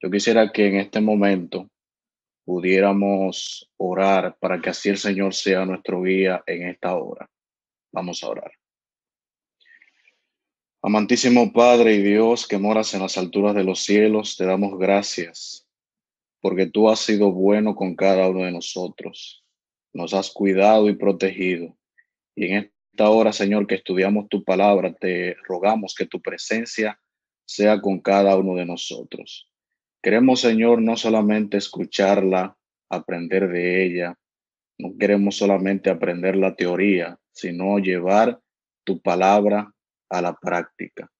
Yo quisiera que en este momento pudiéramos orar para que así el Señor sea nuestro guía en esta hora. Vamos a orar. Amantísimo Padre y Dios que moras en las alturas de los cielos, te damos gracias porque tú has sido bueno con cada uno de nosotros. Nos has cuidado y protegido. Y en esta hora, Señor, que estudiamos tu palabra, te rogamos que tu presencia sea con cada uno de nosotros. Queremos, Señor, no solamente escucharla, aprender de ella, no queremos solamente aprender la teoría, sino llevar tu palabra a la práctica.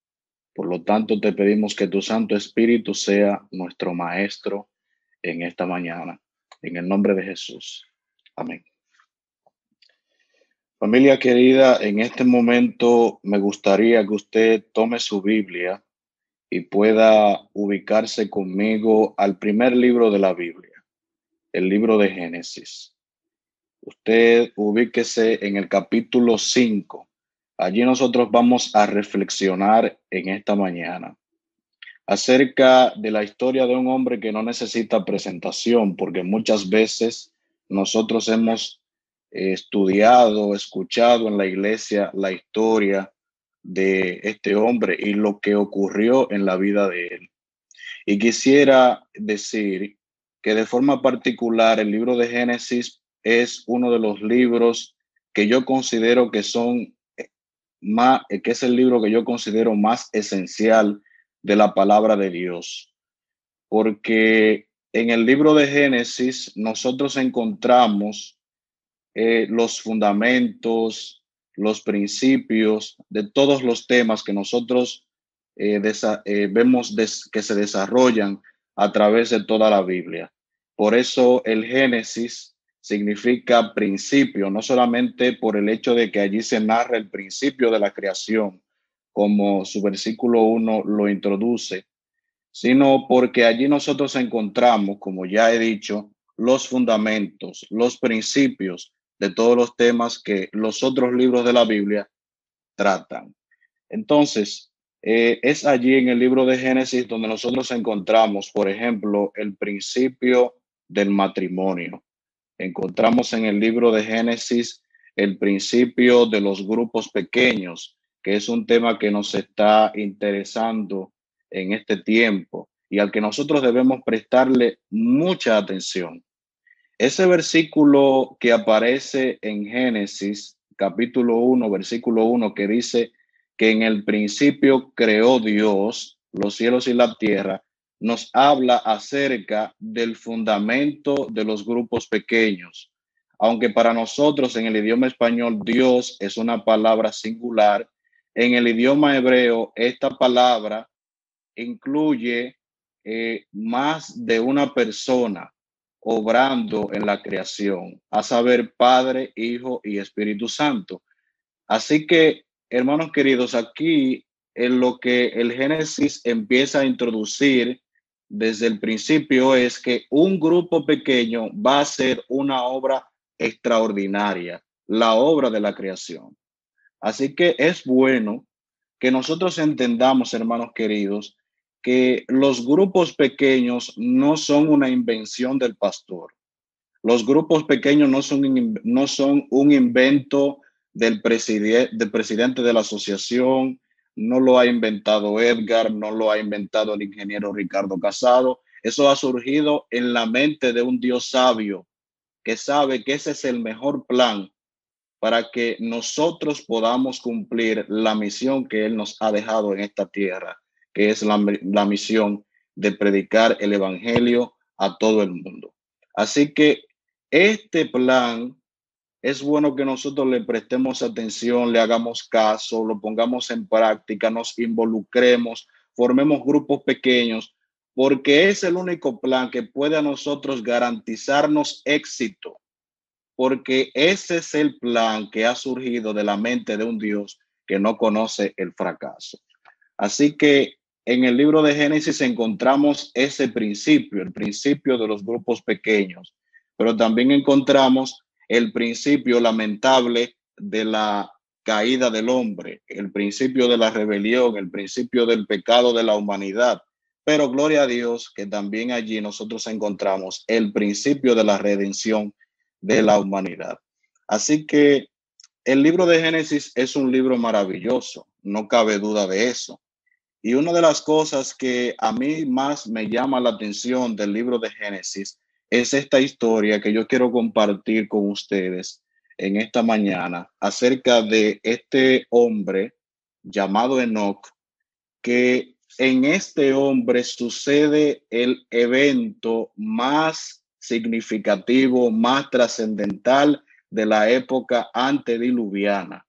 Por lo tanto, te pedimos que tu Santo Espíritu sea nuestro Maestro en esta mañana. En el nombre de Jesús. Amén. Familia querida, en este momento me gustaría que usted tome su Biblia y pueda ubicarse conmigo al primer libro de la Biblia, el libro de Génesis. Usted ubíquese en el capítulo 5 Allí nosotros vamos a reflexionar en esta mañana acerca de la historia de un hombre que no necesita presentación, porque muchas veces nosotros hemos estudiado, escuchado en la iglesia la historia de este hombre y lo que ocurrió en la vida de él. Y quisiera decir que de forma particular el libro de Génesis es uno de los libros que yo considero que son más, eh, que es el libro que yo considero más esencial de la palabra de Dios. Porque en el libro de Génesis nosotros encontramos eh, los fundamentos, los principios de todos los temas que nosotros eh, vemos que se desarrollan a través de toda la Biblia. Por eso el Génesis significa principio, no solamente por el hecho de que allí se narra el principio de la creación, como su versículo 1 lo introduce, sino porque allí nosotros encontramos, como ya he dicho, los fundamentos, los principios de todos los temas que los otros libros de la Biblia tratan. Entonces, eh, es allí en el libro de Génesis donde nosotros encontramos, por ejemplo, el principio del matrimonio encontramos en el libro de Génesis el principio de los grupos pequeños, que es un tema que nos está interesando en este tiempo y al que nosotros debemos prestarle mucha atención. Ese versículo que aparece en Génesis capítulo 1, versículo 1, que dice que en el principio creó Dios los cielos y la tierra, nos habla acerca del fundamento de los grupos pequeños. Aunque para nosotros en el idioma español Dios es una palabra singular, en el idioma hebreo esta palabra incluye eh, más de una persona obrando en la creación, a saber Padre, Hijo y Espíritu Santo. Así que, hermanos queridos, aquí en lo que el Génesis empieza a introducir desde el principio es que un grupo pequeño va a ser una obra extraordinaria, la obra de la creación. Así que es bueno que nosotros entendamos, hermanos queridos, que los grupos pequeños no son una invención del pastor. Los grupos pequeños no son, no son un invento del, del presidente de la asociación, no lo ha inventado Edgar, no lo ha inventado el ingeniero Ricardo Casado. Eso ha surgido en la mente de un Dios sabio que sabe que ese es el mejor plan para que nosotros podamos cumplir la misión que Él nos ha dejado en esta tierra, es la, la misión de predicar el Evangelio a todo el mundo. Así que este plan es bueno que nosotros le prestemos atención, le hagamos caso, lo pongamos en práctica, nos involucremos, formemos grupos pequeños, porque es el único plan que puede a nosotros garantizarnos éxito, porque ese es el plan que ha surgido de la mente de un Dios que no conoce el fracaso. Así que en el libro de Génesis encontramos ese principio, el principio de los grupos pequeños, pero también encontramos el principio lamentable de la caída del hombre, el principio de la rebelión, el principio del pecado de la humanidad. pero gloria a Dios que también allí nosotros encontramos el principio de la redención de la humanidad. Así que el libro de Génesis es un libro maravilloso, no cabe duda de eso. Y una de las cosas que a mí más me llama la atención del libro de Génesis es esta historia que yo quiero compartir con ustedes en esta mañana acerca de este hombre llamado Enoch, que en este hombre sucede el evento más significativo, más trascendental de la época antediluviana.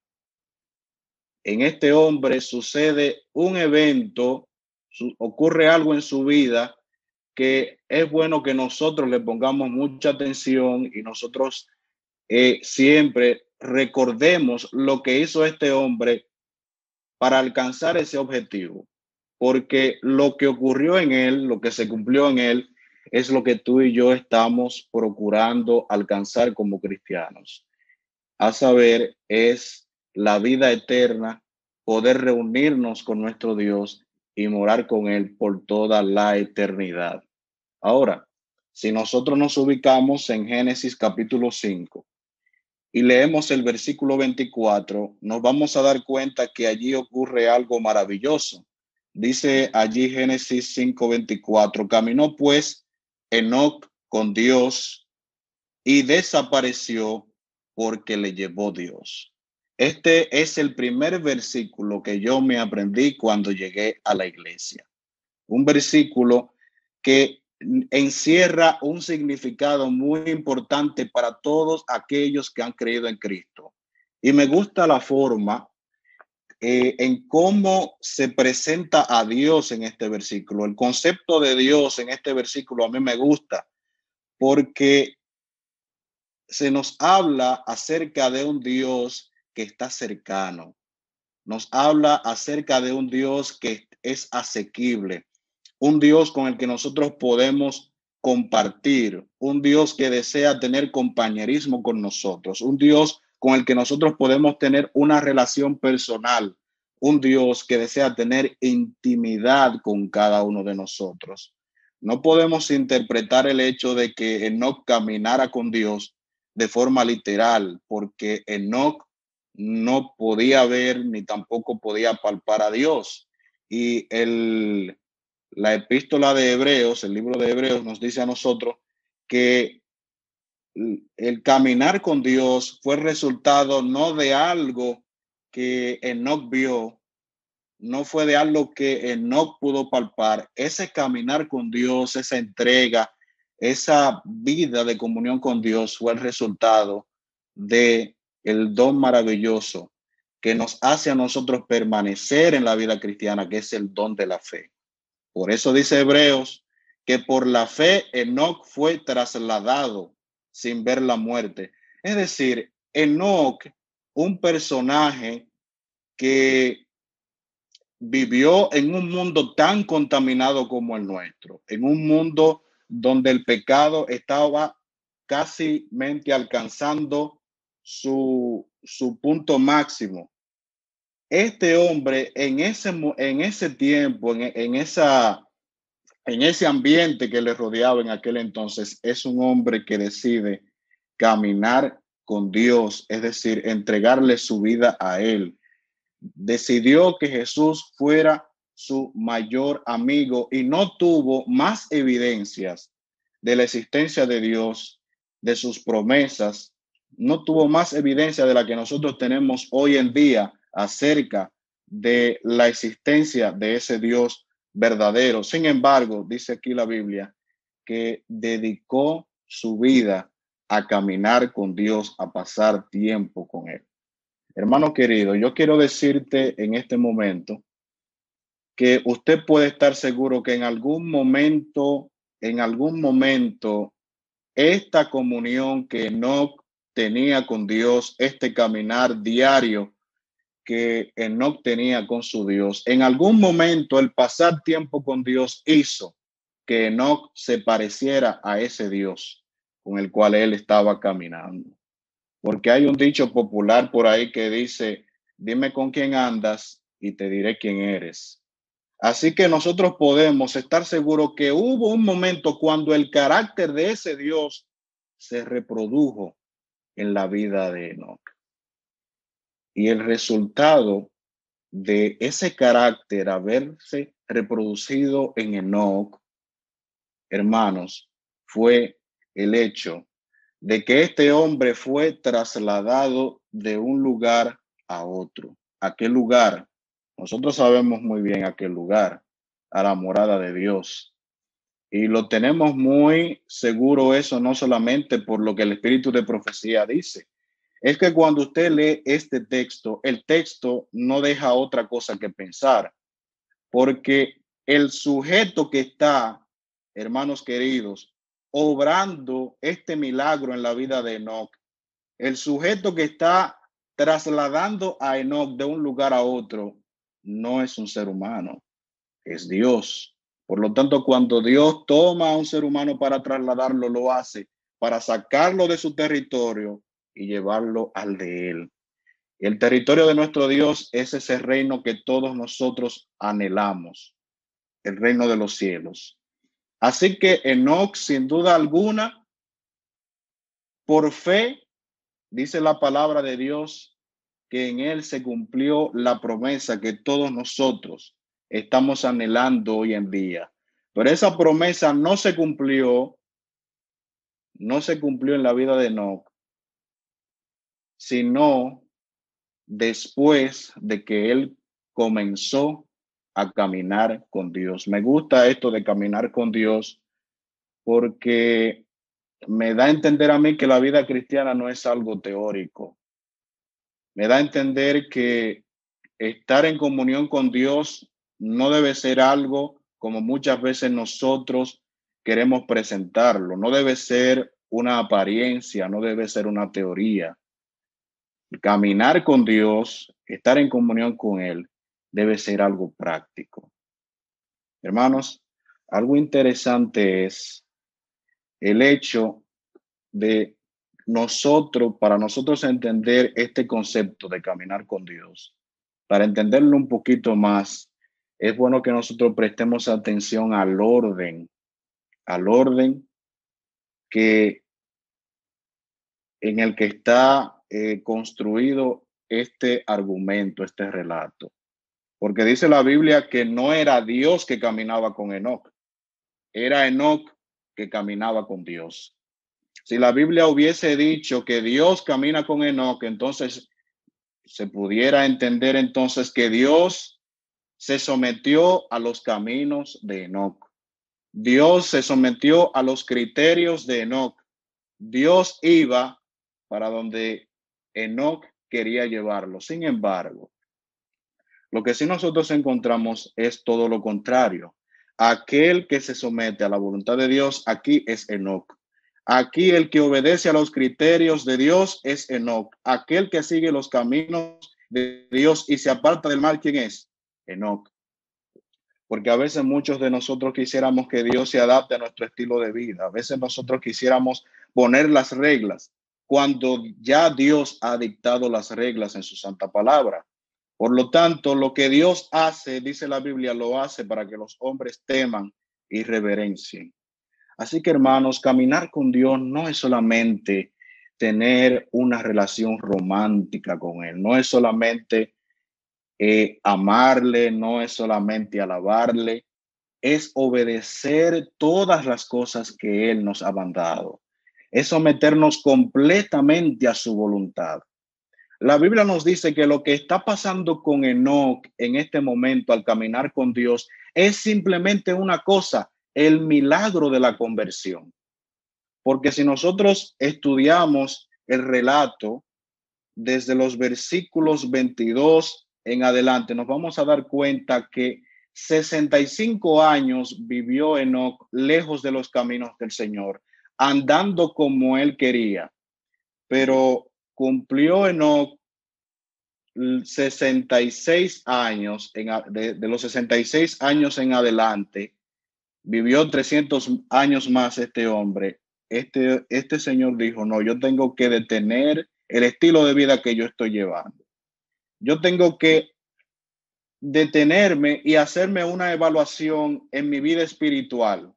En este hombre sucede un evento, ocurre algo en su vida que es bueno que nosotros le pongamos mucha atención y nosotros eh, siempre recordemos lo que hizo este hombre para alcanzar ese objetivo, porque lo que ocurrió en él, lo que se cumplió en él, es lo que tú y yo estamos procurando alcanzar como cristianos. A saber, es la vida eterna, poder reunirnos con nuestro Dios y morar con Él por toda la eternidad. Ahora, si nosotros nos ubicamos en Génesis capítulo 5 y leemos el versículo 24, nos vamos a dar cuenta que allí ocurre algo maravilloso. Dice allí Génesis 5:24, caminó pues Enoc con Dios y desapareció porque le llevó Dios. Este es el primer versículo que yo me aprendí cuando llegué a la iglesia. Un versículo que encierra un significado muy importante para todos aquellos que han creído en Cristo. Y me gusta la forma eh, en cómo se presenta a Dios en este versículo. El concepto de Dios en este versículo a mí me gusta porque se nos habla acerca de un Dios está cercano. Nos habla acerca de un Dios que es asequible, un Dios con el que nosotros podemos compartir, un Dios que desea tener compañerismo con nosotros, un Dios con el que nosotros podemos tener una relación personal, un Dios que desea tener intimidad con cada uno de nosotros. No podemos interpretar el hecho de que Enoch caminara con Dios de forma literal, porque Enoch no podía ver ni tampoco podía palpar a Dios. Y el, la epístola de Hebreos, el libro de Hebreos nos dice a nosotros que el caminar con Dios fue resultado no de algo que Enoch vio, no fue de algo que Enoch pudo palpar. Ese caminar con Dios, esa entrega, esa vida de comunión con Dios fue el resultado de el don maravilloso que nos hace a nosotros permanecer en la vida cristiana, que es el don de la fe. Por eso dice Hebreos que por la fe Enoch fue trasladado sin ver la muerte. Es decir, Enoch, un personaje que vivió en un mundo tan contaminado como el nuestro, en un mundo donde el pecado estaba casi alcanzando su, su punto máximo. Este hombre en ese, en ese tiempo, en, en, esa, en ese ambiente que le rodeaba en aquel entonces, es un hombre que decide caminar con Dios, es decir, entregarle su vida a Él. Decidió que Jesús fuera su mayor amigo y no tuvo más evidencias de la existencia de Dios, de sus promesas, no tuvo más evidencia de la que nosotros tenemos hoy en día acerca de la existencia de ese Dios verdadero. Sin embargo, dice aquí la Biblia, que dedicó su vida a caminar con Dios, a pasar tiempo con Él. Hermano querido, yo quiero decirte en este momento que usted puede estar seguro que en algún momento, en algún momento, esta comunión que no tenía con Dios, este caminar diario que Enoch tenía con su Dios, en algún momento el pasar tiempo con Dios hizo que Enoch se pareciera a ese Dios con el cual él estaba caminando. Porque hay un dicho popular por ahí que dice, dime con quién andas y te diré quién eres. Así que nosotros podemos estar seguros que hubo un momento cuando el carácter de ese Dios se reprodujo en la vida de Enoch. Y el resultado de ese carácter haberse reproducido en Enoch, hermanos, fue el hecho de que este hombre fue trasladado de un lugar a otro. ¿A qué lugar? Nosotros sabemos muy bien a qué lugar, a la morada de Dios. Y lo tenemos muy seguro eso, no solamente por lo que el espíritu de profecía dice, es que cuando usted lee este texto, el texto no deja otra cosa que pensar, porque el sujeto que está, hermanos queridos, obrando este milagro en la vida de Enoch, el sujeto que está trasladando a Enoch de un lugar a otro, no es un ser humano, es Dios. Por lo tanto, cuando Dios toma a un ser humano para trasladarlo, lo hace para sacarlo de su territorio y llevarlo al de Él. El territorio de nuestro Dios es ese reino que todos nosotros anhelamos, el reino de los cielos. Así que Enoch, sin duda alguna, por fe, dice la palabra de Dios, que en él se cumplió la promesa que todos nosotros estamos anhelando hoy en día. Pero esa promesa no se cumplió, no se cumplió en la vida de Enoch sino después de que él comenzó a caminar con Dios. Me gusta esto de caminar con Dios porque me da a entender a mí que la vida cristiana no es algo teórico. Me da a entender que estar en comunión con Dios no debe ser algo como muchas veces nosotros queremos presentarlo. No debe ser una apariencia, no debe ser una teoría caminar con Dios, estar en comunión con Él, debe ser algo práctico. Hermanos, algo interesante es el hecho de nosotros, para nosotros entender este concepto de caminar con Dios, para entenderlo un poquito más, es bueno que nosotros prestemos atención al orden, al orden que en el que está eh, construido este argumento, este relato. Porque dice la Biblia que no era Dios que caminaba con Enoch, era Enoch que caminaba con Dios. Si la Biblia hubiese dicho que Dios camina con Enoch, entonces se pudiera entender entonces que Dios se sometió a los caminos de Enoch. Dios se sometió a los criterios de Enoch. Dios iba para donde Enoch quería llevarlo. Sin embargo, lo que sí nosotros encontramos es todo lo contrario. Aquel que se somete a la voluntad de Dios aquí es Enoch. Aquí el que obedece a los criterios de Dios es Enoch. Aquel que sigue los caminos de Dios y se aparta del mal, ¿quién es? Enoch. Porque a veces muchos de nosotros quisiéramos que Dios se adapte a nuestro estilo de vida. A veces nosotros quisiéramos poner las reglas cuando ya Dios ha dictado las reglas en su santa palabra. Por lo tanto, lo que Dios hace, dice la Biblia, lo hace para que los hombres teman y reverencien. Así que, hermanos, caminar con Dios no es solamente tener una relación romántica con Él, no es solamente amarle, no es solamente alabarle, es obedecer todas las cosas que Él nos ha mandado es someternos completamente a su voluntad. La Biblia nos dice que lo que está pasando con Enoch en este momento al caminar con Dios es simplemente una cosa, el milagro de la conversión. Porque si nosotros estudiamos el relato desde los versículos 22 en adelante, nos vamos a dar cuenta que 65 años vivió Enoch lejos de los caminos del Señor andando como él quería, pero cumplió Enoch 66 años, en, de, los 66 años en adelante, vivió 300 años más este hombre. Este, este señor dijo, no, yo tengo que detener el estilo de vida que yo estoy llevando. Yo tengo que detenerme y hacerme una evaluación en mi vida espiritual.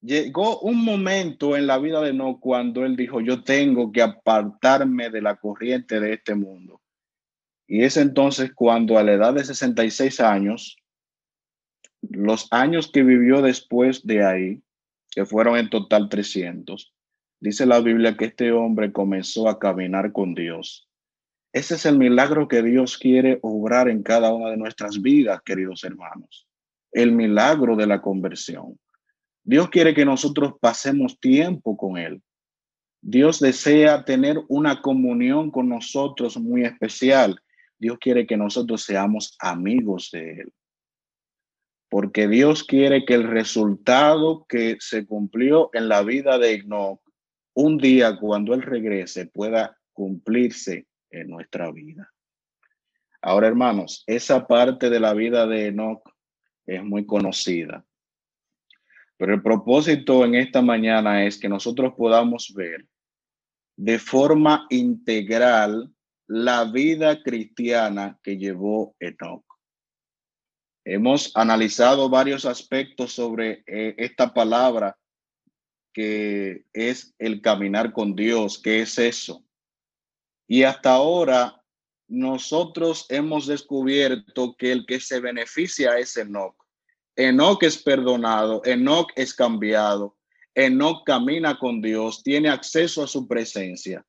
Llegó un momento en la vida de No cuando él dijo, yo tengo que apartarme de la corriente de este mundo. Y es entonces cuando a la edad de 66 años, los años que vivió después de ahí, que fueron en total 300, dice la Biblia que este hombre comenzó a caminar con Dios. Ese es el milagro que Dios quiere obrar en cada una de nuestras vidas, queridos hermanos. El milagro de la conversión. Dios quiere que nosotros pasemos tiempo con Él. Dios desea tener una comunión con nosotros muy especial. Dios quiere que nosotros seamos amigos de Él. Porque Dios quiere que el resultado que se cumplió en la vida de Enoch, un día cuando Él regrese, pueda cumplirse en nuestra vida. Ahora, hermanos, esa parte de la vida de Enoch es muy conocida. Pero el propósito en esta mañana es que nosotros podamos ver de forma integral la vida cristiana que llevó Enoch. Hemos analizado varios aspectos sobre eh, esta palabra que es el caminar con Dios. ¿Qué es eso? Y hasta ahora nosotros hemos descubierto que el que se beneficia es Enoch. Enoch es perdonado, Enoch es cambiado, Enoch camina con Dios, tiene acceso a su presencia,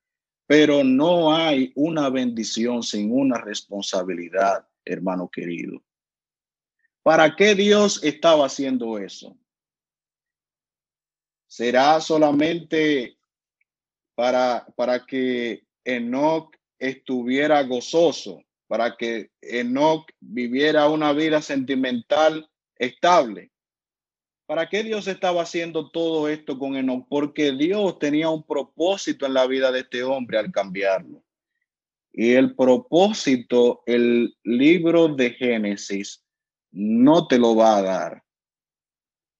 pero no hay una bendición sin una responsabilidad, hermano querido. ¿Para qué Dios estaba haciendo eso? ¿Será solamente para, para que Enoch estuviera gozoso, para que Enoch viviera una vida sentimental estable. ¿Para qué Dios estaba haciendo todo esto con Enoch? Porque Dios tenía un propósito en la vida de este hombre al cambiarlo. Y el propósito, el libro de Génesis, no te lo va a dar.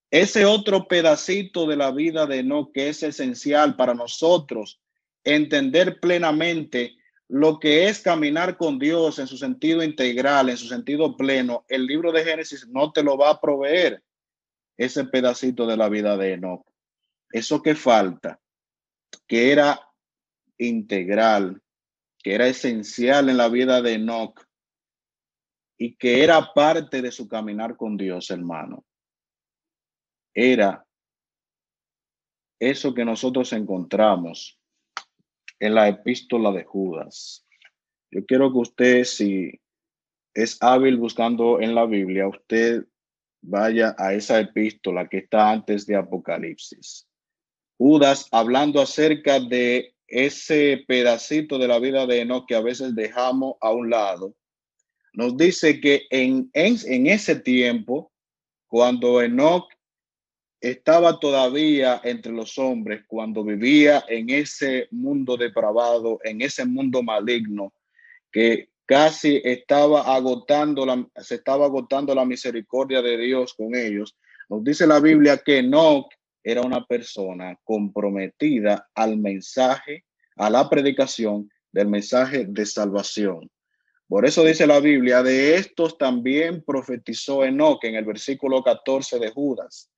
Ese otro pedacito de la vida de Enoch que es esencial para nosotros entender plenamente lo que es caminar con Dios en su sentido integral, en su sentido pleno, el libro de Génesis no te lo va a proveer ese pedacito de la vida de Enoch. Eso que falta, que era integral, que era esencial en la vida de Enoch y que era parte de su caminar con Dios, hermano, era eso que nosotros encontramos en la epístola de Judas. Yo quiero que usted, si es hábil buscando en la Biblia, usted vaya a esa epístola que está antes de Apocalipsis. Judas hablando acerca de ese pedacito de la vida de Enoch que a veces dejamos a un lado, nos dice que en, en, en ese tiempo, cuando Enoch estaba todavía entre los hombres cuando vivía en ese mundo depravado, en ese mundo maligno, que casi estaba agotando la, se estaba agotando la misericordia de Dios con ellos. Nos dice la Biblia que Enoch era una persona comprometida al mensaje, a la predicación del mensaje de salvación. Por eso dice la Biblia, de estos también profetizó Enoch en el versículo 14 de Judas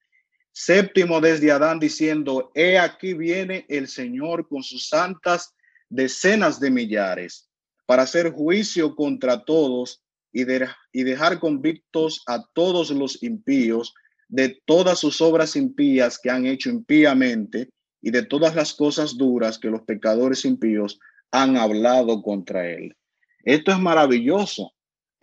Séptimo desde Adán diciendo, he aquí viene el Señor con sus santas decenas de millares para hacer juicio contra todos y, y dejar convictos a todos los impíos de todas sus obras impías que han hecho impíamente y de todas las cosas duras que los pecadores impíos han hablado contra él. Esto es maravilloso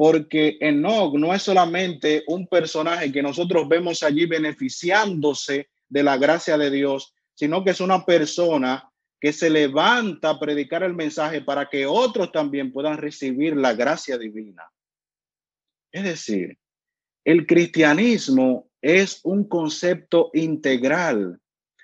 porque Enoch no es solamente un personaje que nosotros vemos allí beneficiándose de la gracia de Dios, sino que es una persona que se levanta a predicar el mensaje para que otros también puedan recibir la gracia divina. Es decir, el cristianismo es un concepto integral.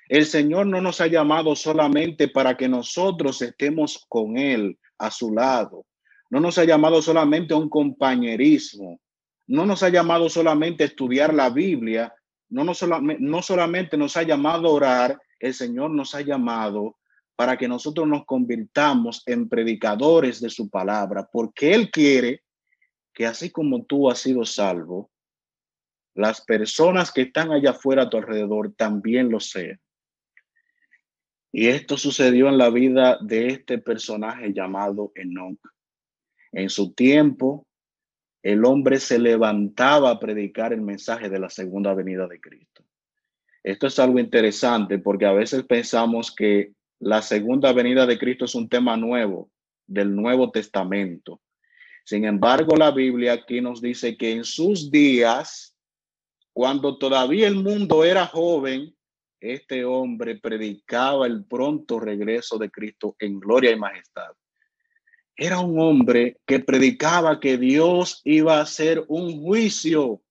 El Señor no nos ha llamado solamente para que nosotros estemos con Él a su lado. No nos ha llamado solamente a un compañerismo, no nos ha llamado solamente a estudiar la Biblia, no, no, no solamente nos ha llamado a orar, el Señor nos ha llamado para que nosotros nos convirtamos en predicadores de su palabra, porque Él quiere que así como tú has sido salvo, las personas que están allá afuera a tu alrededor también lo sean. Y esto sucedió en la vida de este personaje llamado Enoch. En su tiempo, el hombre se levantaba a predicar el mensaje de la segunda venida de Cristo. Esto es algo interesante porque a veces pensamos que la segunda venida de Cristo es un tema nuevo del Nuevo Testamento. Sin embargo, la Biblia aquí nos dice que en sus días, cuando todavía el mundo era joven, este hombre predicaba el pronto regreso de Cristo en gloria y majestad. Era un hombre que predicaba que Dios iba a hacer un juicio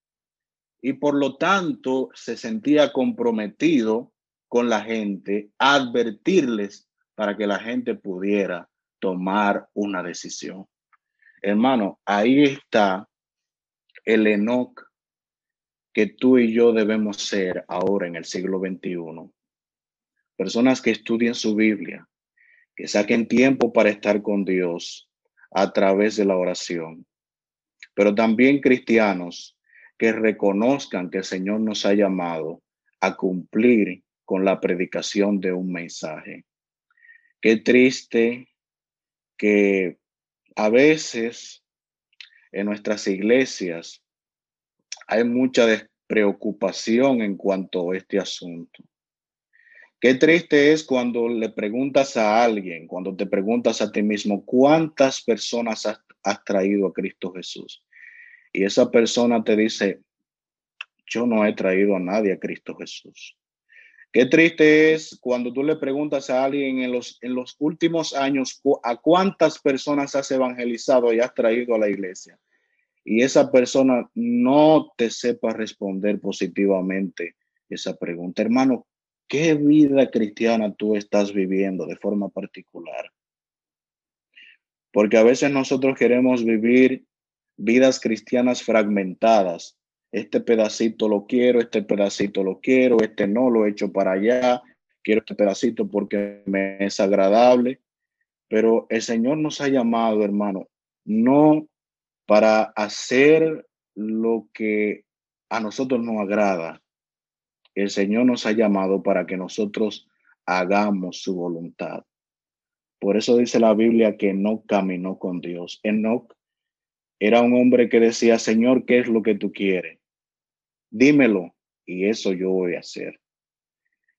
y por lo tanto se sentía comprometido con la gente, advertirles para que la gente pudiera tomar una decisión. Hermano, ahí está el Enoch que tú y yo debemos ser ahora en el siglo XXI. Personas que estudien su Biblia, que saquen tiempo para estar con Dios a través de la oración, pero también cristianos que reconozcan que el Señor nos ha llamado a cumplir con la predicación de un mensaje. Qué triste que a veces en nuestras iglesias hay mucha despreocupación en cuanto a este asunto. Qué triste es cuando le preguntas a alguien, cuando te preguntas a ti mismo, ¿cuántas personas has, traído a Cristo Jesús? y esa persona te dice, yo no he traído a nadie a Cristo Jesús. Qué triste es cuando tú le preguntas a alguien en los, en los últimos años a cuántas personas has evangelizado y has traído a la iglesia. Y esa persona no te sepa responder positivamente esa pregunta. Hermano, ¿qué vida cristiana tú estás viviendo de forma particular? Porque a veces nosotros queremos vivir vidas cristianas fragmentadas. Este pedacito lo quiero, este pedacito lo quiero, este no lo he hecho para allá, quiero este pedacito porque me es agradable. Pero el Señor nos ha llamado, hermano, no para hacer lo que a nosotros nos agrada. El Señor nos ha llamado para que nosotros hagamos su voluntad. Por eso dice la Biblia que no caminó con Dios. Enoch era un hombre que decía, Señor, ¿qué es lo que tú quieres? Dímelo y eso yo voy a hacer.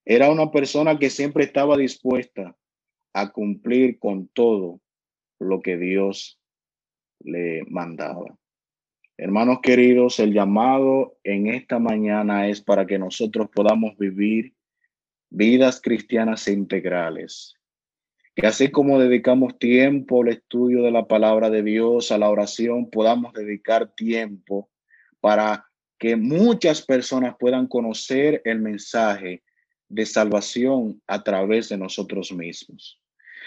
Era una persona que siempre estaba dispuesta a cumplir con todo lo que Dios le mandaba. Hermanos queridos, el llamado en esta mañana es para que nosotros podamos vivir vidas cristianas integrales, que así como dedicamos tiempo al estudio de la palabra de Dios, a la oración, podamos dedicar tiempo para que muchas personas puedan conocer el mensaje de salvación a través de nosotros mismos.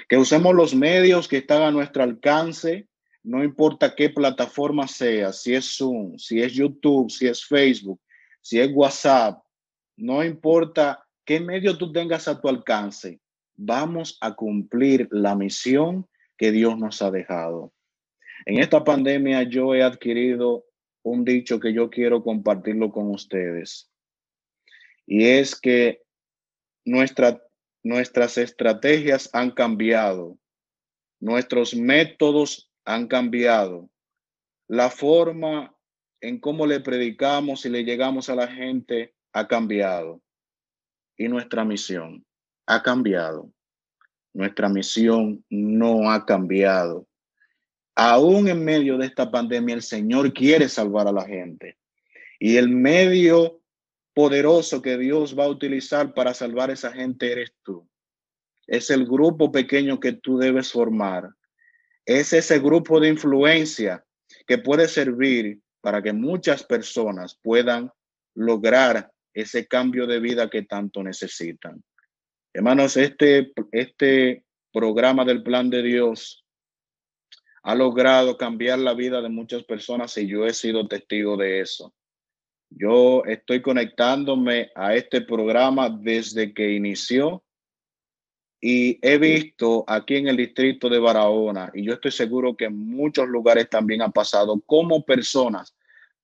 Que usemos los medios que están a nuestro alcance, no importa qué plataforma sea, si es Zoom, si es YouTube, si es Facebook, si es WhatsApp, no importa qué medio tú tengas a tu alcance, vamos a cumplir la misión que Dios nos ha dejado. En esta pandemia yo he adquirido un dicho que yo quiero compartirlo con ustedes. Y es que nuestra, nuestras estrategias han cambiado, nuestros métodos han cambiado, la forma en cómo le predicamos y le llegamos a la gente ha cambiado y nuestra misión ha cambiado. Nuestra misión no ha cambiado. Aún en medio de esta pandemia, el Señor quiere salvar a la gente. Y el medio poderoso que Dios va a utilizar para salvar a esa gente eres tú. Es el grupo pequeño que tú debes formar. Es ese grupo de influencia que puede servir para que muchas personas puedan lograr ese cambio de vida que tanto necesitan. Hermanos, este, este programa del plan de Dios ha logrado cambiar la vida de muchas personas y yo he sido testigo de eso. Yo estoy conectándome a este programa desde que inició Y he visto aquí en el distrito de Barahona, y yo estoy seguro que en muchos lugares también ha pasado, cómo personas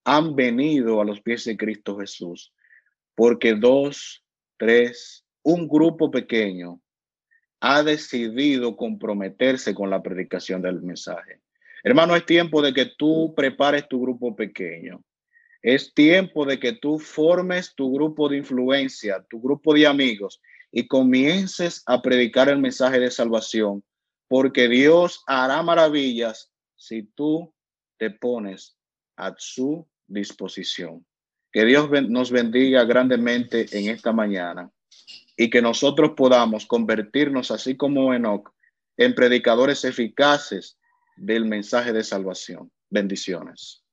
han venido a los pies de Cristo Jesús, porque dos, tres, un grupo pequeño ha decidido comprometerse con la predicación del mensaje. Hermano, es tiempo de que tú prepares tu grupo pequeño. Es tiempo de que tú formes tu grupo de influencia, tu grupo de amigos y comiences a predicar el mensaje de salvación, porque Dios hará maravillas si tú te pones a su disposición. Que Dios nos bendiga grandemente en esta mañana y que nosotros podamos convertirnos, así como Enoch, en predicadores eficaces del mensaje de salvación. Bendiciones.